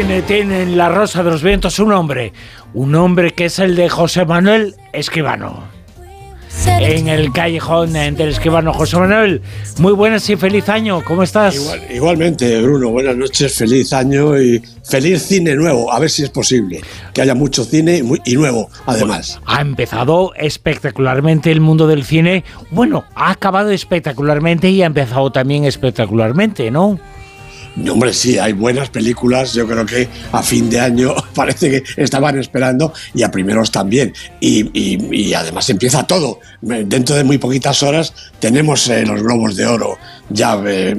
cine tiene en La Rosa de los Vientos un hombre, un hombre que es el de José Manuel Escribano. En el callejón del Escribano José Manuel, muy buenas y feliz año, ¿cómo estás? igualmente, Bruno, buenas noches, feliz año y feliz cine nuevo, a ver si es posible, que haya mucho cine y nuevo, además. ha empezado espectacularmente el mundo del cine, bueno, ha acabado espectacularmente y ha empezado también espectacularmente, ¿no? Hombre, sí, hay buenas películas. Yo creo que a fin de año parece que estaban esperando y a primeros también. Y, además empieza todo. Dentro de muy poquitas horas tenemos eh, los Globos de Oro ya eh,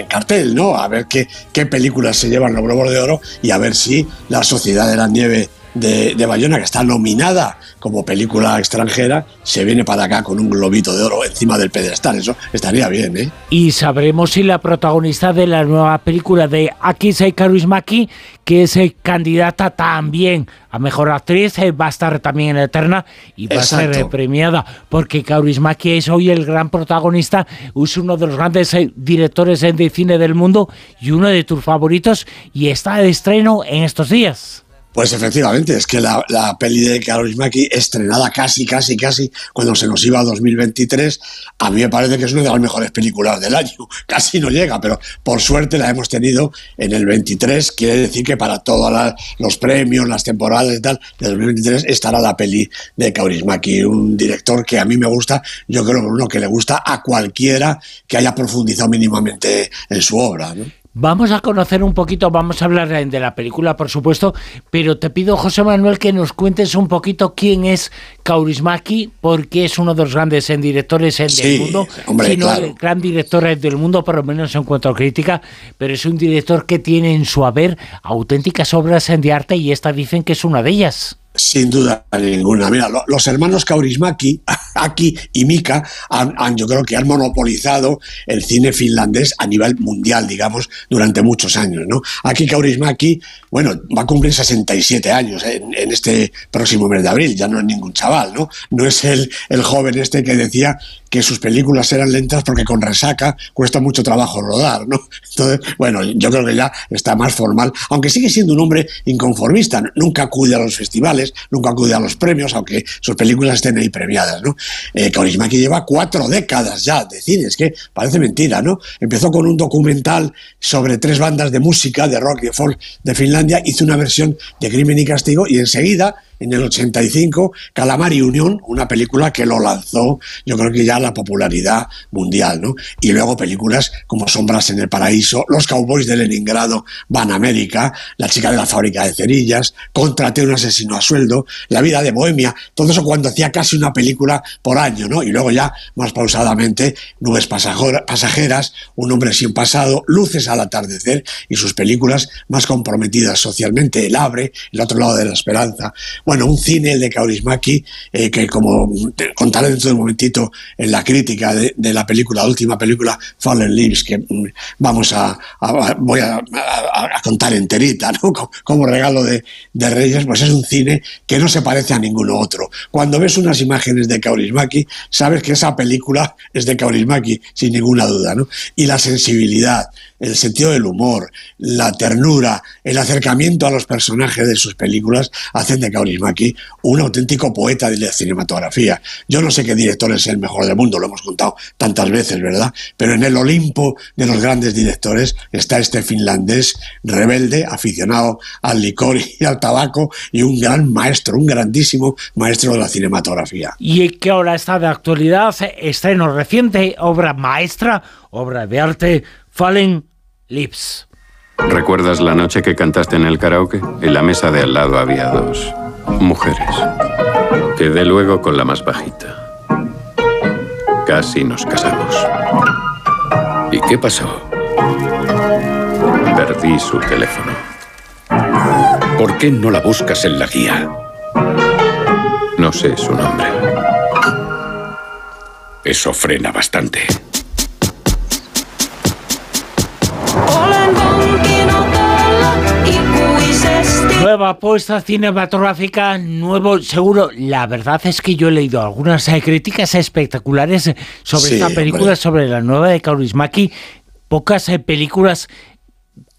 en cartel, ¿no? A ver qué, qué películas se llevan los Globos de Oro y a ver si La Sociedad de la Nieve de, de, Bayona, que está nominada como película extranjera, se viene para acá con un globito de oro encima del pedestal. Eso estaría bien, ¿eh? Y sabremos si la protagonista de la nueva película de Aki Kaurismäki, que es eh, candidata también a mejor actriz, eh, va a estar también en Eterna y va a ser eh, premiada, porque Kaurismäki es hoy el gran protagonista, es uno de los grandes directores de cine del mundo y uno de tus favoritos, y está de estreno en estos días. Pues efectivamente, es que la, peli de Maki, estrenada casi, casi, casi cuando se nos iba a 2023, a mí me parece que es una de las mejores películas del año. Casi no llega, pero por suerte la hemos tenido en el 23. Quiere decir que para todos los premios, las temporadas y tal, de 2023 estará la peli de Maki, un director que a mí me gusta, yo creo que uno que le gusta a cualquiera que haya profundizado mínimamente en su obra. ¿no? Vamos a conocer un poquito, vamos a hablar de la película, por supuesto, pero te pido, José Manuel, que nos cuentes un poquito quién es Kaurismaki, porque es uno de los grandes directores del mundo, hombre, sino el gran director del mundo, por lo menos en cuanto a crítica, pero es un director que tiene en su haber auténticas obras de arte y esta dicen que es una de ellas. Sin duda ninguna. Mira, los hermanos Kaurismaki, Aki y Mika, han, yo creo que han monopolizado el cine finlandés a nivel mundial, digamos, durante muchos años. ¿no? Aki Kaurismaki, bueno, va a cumplir 67 años en, este próximo mes de abril, ya no es ningún chaval, ¿no? No es el, el joven este que decía que sus películas eran lentas porque con resaca cuesta mucho trabajo rodar, ¿no? Entonces, bueno, yo creo que ya está más formal, aunque sigue siendo un hombre inconformista, nunca acude a los festivales, nunca acude a los premios, aunque sus películas estén ahí premiadas, ¿no? Eh, que lleva cuatro décadas ya de cine, es que parece mentira, ¿no? Empezó con un documental sobre tres bandas de música, de rock y de folk de Finlandia, hizo una versión de Crimen y Castigo y enseguida en el 85, Calamari Unión, una película que lo lanzó, yo creo que ya la popularidad mundial, ¿no? Y luego películas como Sombras en el Paraíso, Los Cowboys de Leningrado van a América, La chica de la fábrica de cerillas, Contraté un asesino a sueldo, La vida de Bohemia, todo eso cuando hacía casi una película por año, ¿no? Y luego ya, más pausadamente, Nubes pasajeras, Un hombre sin pasado, Luces al atardecer y sus películas más comprometidas socialmente, El Abre, El otro lado de la esperanza, bueno, un cine de Kaurismäki, eh, que como contaré dentro de un momentito en la crítica de, la película, la última película, Fallen Leaves, que mm, vamos a, voy a, contar enterita, ¿no? Como, regalo de, Reyes, pues es un cine que no se parece a ninguno otro. Cuando ves unas imágenes de Kaurismäki, sabes que esa película es de Kaurismäki, sin ninguna duda, ¿no? Y la sensibilidad, el sentido del humor, la ternura, el acercamiento a los personajes de sus películas hacen de Kaurismäki un auténtico poeta de la cinematografía. Yo no sé qué director es el mejor del mundo, lo hemos contado tantas veces, ¿verdad? Pero en el Olimpo de los grandes directores está este finlandés rebelde, aficionado al licor y al tabaco y un gran maestro, un grandísimo maestro de la cinematografía. Y que ahora está de actualidad, estreno reciente, obra maestra, obra de arte, Fallen Lips. ¿Recuerdas la noche que cantaste en el karaoke? En la mesa de al lado había dos mujeres. Quedé luego con la más bajita. Casi nos casamos. ¿Y qué pasó? Perdí su teléfono. ¿Por qué no la buscas en la guía? No sé su nombre. Eso frena bastante. Apuesta cinematográfica, nuevo, seguro. La verdad es que yo he leído algunas eh, críticas espectaculares sobre esta película, sobre la nueva de Kaurismäki. Pocas eh, películas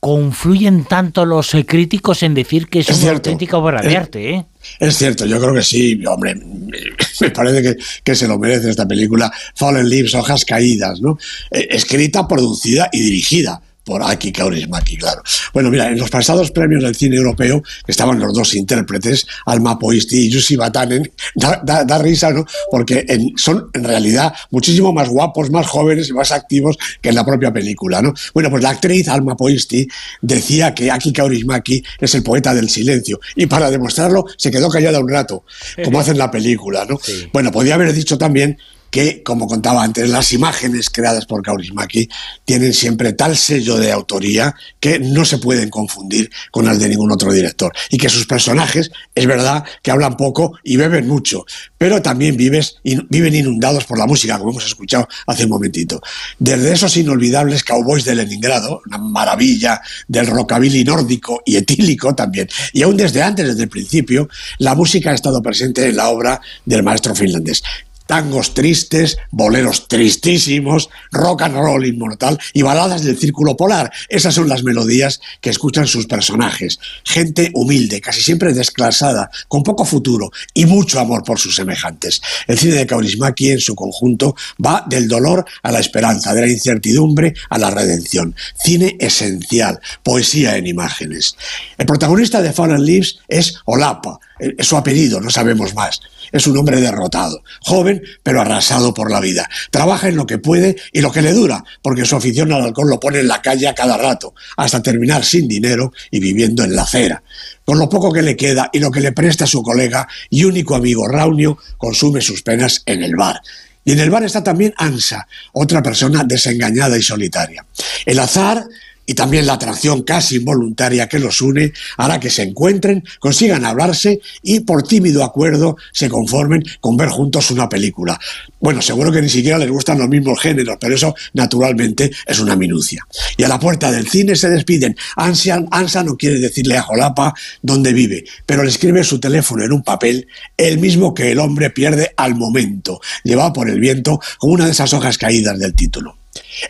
confluyen tanto los eh, críticos en decir que es, una auténtica obra de arte. ¿eh? Es cierto, yo creo que sí, hombre, me parece que, que, se lo merece esta película, Fallen Leaves, Hojas Caídas, ¿no? Eh, escrita, producida y dirigida por Aki Kaurismäki, claro. Bueno, mira, en los pasados premios del cine europeo, estaban los dos intérpretes, Alma Poisti y Jussi Batanen, da, risa, ¿no? Porque son en realidad muchísimo más guapos, más jóvenes y más activos que en la propia película, ¿no? Bueno, pues la actriz Alma Poisti decía que Aki Kaurismäki es el poeta del silencio y para demostrarlo se quedó callada un rato, como hace en la película, ¿no? Bueno, podía haber dicho también que, como contaba antes, las imágenes creadas por Kaurismäki tienen siempre tal sello de autoría que no se pueden confundir con las de ningún otro director. Y que sus personajes, es verdad que hablan poco y beben mucho, pero también viven inundados por la música, como hemos escuchado hace un momentito. Desde esos inolvidables cowboys de Leningrado, una maravilla del rockabilly nórdico y etílico también, y aún desde antes, desde el principio, la música ha estado presente en la obra del maestro finlandés tangos tristes, boleros tristísimos, rock and roll inmortal y baladas del círculo polar. Esas son las melodías que escuchan sus personajes. Gente humilde, casi siempre desclasada, con poco futuro y mucho amor por sus semejantes. El cine de Kaurismäki en su conjunto va del dolor a la esperanza, de la incertidumbre a la redención. Cine esencial, poesía en imágenes. El protagonista de Fallen Leaves es Olapa, es su apellido, no sabemos más. Es un hombre derrotado, joven pero arrasado por la vida. Trabaja en lo que puede y lo que le dura, porque su afición al alcohol lo pone en la calle a cada rato, hasta terminar sin dinero y viviendo en la acera. Con lo poco que le queda y lo que le presta su colega y único amigo Raunio, consume sus penas en el bar. Y en el bar está también Ansa, otra persona desengañada y solitaria. El azar y también la atracción casi involuntaria que los une hará que se encuentren, consigan hablarse y por tímido acuerdo se conformen con ver juntos una película. Bueno, seguro que ni siquiera les gustan los mismos géneros, pero eso naturalmente es una minucia. Y a la puerta del cine se despiden. Ansa, Ansa no quiere decirle a Jolapa dónde vive, pero le escribe su teléfono en un papel, el mismo que el hombre pierde al momento, llevado por el viento como una de esas hojas caídas del título.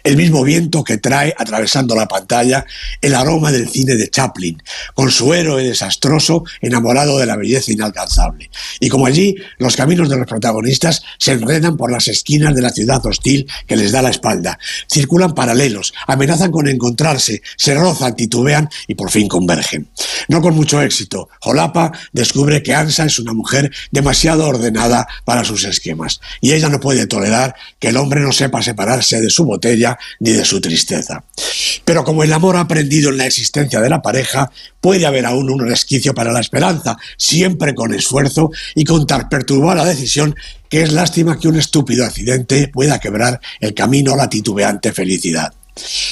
El mismo viento que trae atravesando la pantalla el aroma del cine de Chaplin, con su héroe desastroso enamorado de la belleza inalcanzable. Y como allí, los caminos de los protagonistas se enredan por las esquinas de la ciudad hostil que les da la espalda. Circulan paralelos, amenazan con encontrarse, se rozan, titubean y por fin convergen. No con mucho éxito, Jolapa descubre que Ansa es una mujer demasiado ordenada para sus esquemas y ella no puede tolerar que el hombre no sepa separarse de su botella ni de su tristeza. Pero como el amor ha aprendido en la existencia de la pareja, puede haber aún un resquicio para la esperanza, siempre con esfuerzo y con tan perturbada decisión que es lástima que un estúpido accidente pueda quebrar el camino a la titubeante felicidad.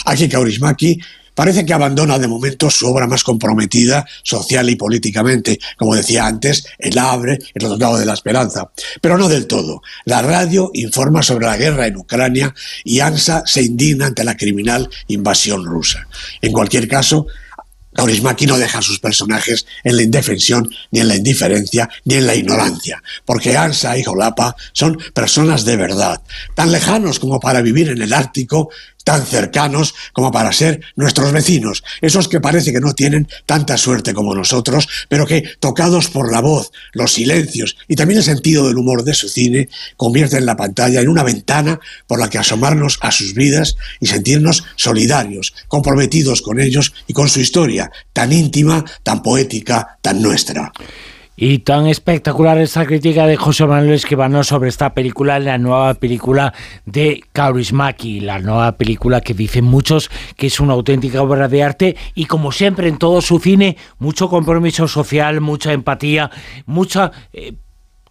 Aquí Kaurismaki parece que abandona de momento su obra más comprometida social y políticamente, como decía antes, El Abre, El Tratado de la Esperanza. Pero no del todo. La radio informa sobre la guerra en Ucrania y ANSA se indigna ante la criminal invasión rusa. En cualquier caso, Kaurismäki no deja a sus personajes en la indefensión, ni en la indiferencia, ni en la ignorancia, porque Ansa y Jolapa son personas de verdad, tan lejanos como para vivir en el Ártico, tan cercanos como para ser nuestros vecinos, esos que parece que no tienen tanta suerte como nosotros, pero que, tocados por la voz, los silencios y también el sentido del humor de su cine, convierten la pantalla en una ventana por la que asomarnos a sus vidas y sentirnos solidarios, comprometidos con ellos y con su historia, tan íntima, tan poética, tan nuestra. Y tan espectacular esta crítica de José Manuel Esquivano sobre esta película, la nueva película de Kaurismäki, la nueva película que dicen muchos que es una auténtica obra de arte y como siempre en todo su cine, mucho compromiso social, mucha empatía, mucha eh,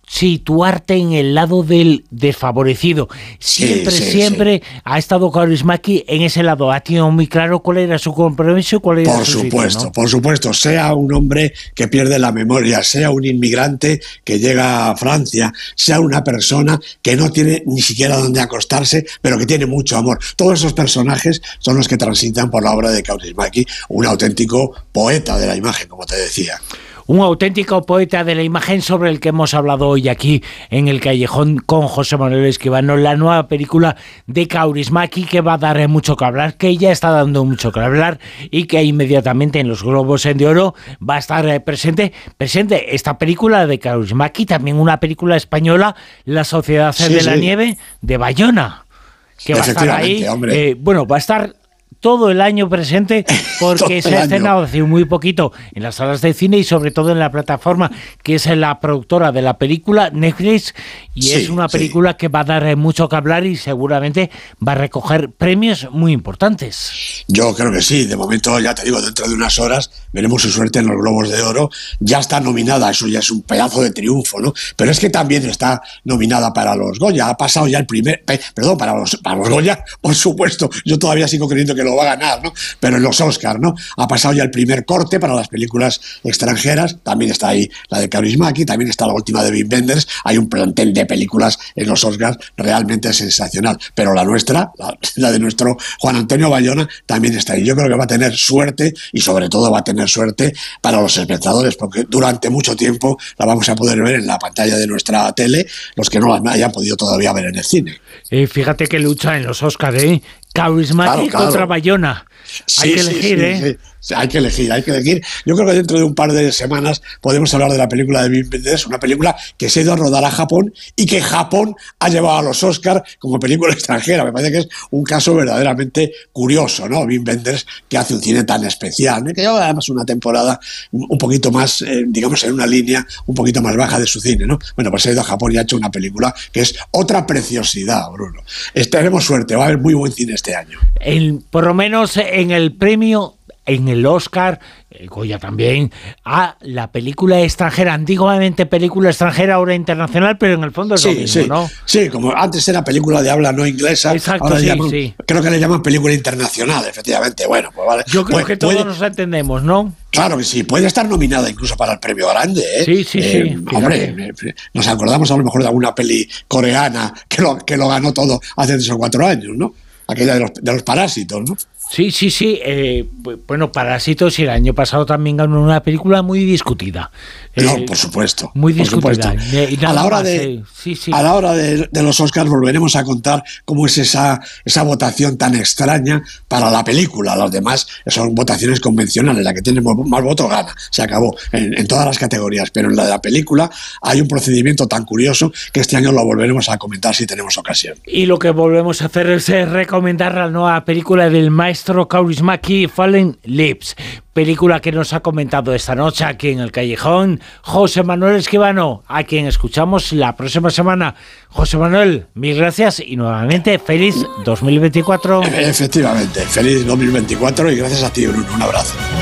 situarte en el lado del desfavorecido. Siempre, siempre ha estado Kaurismäki en ese lado. Ha tenido muy claro cuál era su compromiso y cuál era por su supuesto, Por supuesto, sea un hombre que pierde la memoria, sea un inmigrante que llega a Francia, sea una persona que no tiene ni siquiera dónde acostarse, pero que tiene mucho amor. Todos esos personajes son los que transitan por la obra de Kaurismäki, un auténtico poeta de la imagen, como te decía. Un auténtico poeta de la imagen sobre el que hemos hablado hoy aquí en el Callejón con José Manuel Esquivano, la nueva película de Kaurismaki que va a dar mucho que hablar, que ya está dando mucho que hablar y que inmediatamente en los Globos de Oro va a estar eh, presente, presente esta película de Kaurismaki, también una película española, La Sociedad de la Nieve de Bayona que va a estar ahí. Eh, bueno, va a estar todo el año presente porque se ha estrenado hace muy poquito en las salas de cine y sobre todo en la plataforma que es la productora de la película Netflix y es una película que va a dar mucho que hablar y seguramente va a recoger premios muy importantes. Yo creo que sí, de momento ya te digo, dentro de unas horas veremos su suerte en los Globos de Oro, ya está nominada, eso ya es un pedazo de triunfo, ¿no? Pero es que también está nominada para los Goya, ha pasado ya el primer, perdón, para los, para los Goya, por supuesto, yo todavía sigo creyendo que va a ganar, ¿no? Pero en los Oscars, ¿no? Ha pasado ya el primer corte para las películas extranjeras, también está ahí la de Kaurismäki, también está la última de Wim Wenders, hay un plantel de películas en los Oscars realmente sensacional, pero la nuestra, la, de nuestro Juan Antonio Bayona, también está ahí. Yo creo que va a tener suerte y sobre todo va a tener suerte para los espectadores, porque durante mucho tiempo la vamos a poder ver en la pantalla de nuestra tele, los que no la hayan podido todavía ver en el cine. Eh, fíjate que lucha en los Oscars, ¿eh? Carismático contra Hay que elegir, ¿eh? hay que elegir, hay que elegir. Yo creo que dentro de un par de semanas podemos hablar de la película de Wim Wenders, una película que se ha ido a rodar a Japón y que Japón ha llevado a los Oscars como película extranjera. Me parece que es un caso verdaderamente curioso, ¿no? Wim Wenders, que hace un cine tan especial, que lleva además una temporada un poquito más, eh, digamos, en una línea un poquito más baja de su cine, ¿no? Bueno, pues ha ido a Japón y ha hecho una película que es otra preciosidad, Bruno. Tenemos suerte, va a haber muy buen cine este año. por lo menos en el premio en el Oscar, el Goya también, a la película extranjera, antiguamente película extranjera, ahora internacional, pero en el fondo es lo mismo, sí. ¿no? Sí, como antes era película de habla no inglesa, Exacto, sí, creo que le llaman película internacional, efectivamente. Bueno, pues vale. Yo creo pues que todos nos entendemos, ¿no? Claro que sí, puede estar nominada incluso para el premio grande. ¿eh? Sí, sí, sí. Eh, hombre, nos acordamos a lo mejor de alguna peli coreana que lo, que lo ganó todo hace tres o cuatro años, ¿no? Aquella de los, de los parásitos, ¿no? Sí, sí, sí. Eh, bueno, Parásitos y el año pasado también ganó una película muy discutida. No, eh, por supuesto. Muy discutida. a la hora, de, a la hora de, los Oscars volveremos a contar cómo es esa, esa votación tan extraña para la película. Los demás son votaciones convencionales. La que tiene más votos gana. Se acabó en, en todas las categorías. Pero en la de la película hay un procedimiento tan curioso que este año lo volveremos a comentar si tenemos ocasión. Y lo que volvemos a hacer es recomendar la nueva película del maestro Kaurismaki Fallen Lips, película que nos ha comentado esta noche aquí en el Callejón José Manuel Esquivano, a quien escuchamos la próxima semana. José Manuel, mil gracias y nuevamente feliz 2024. Efectivamente, feliz 2024 y gracias a ti, Bruno. Un abrazo.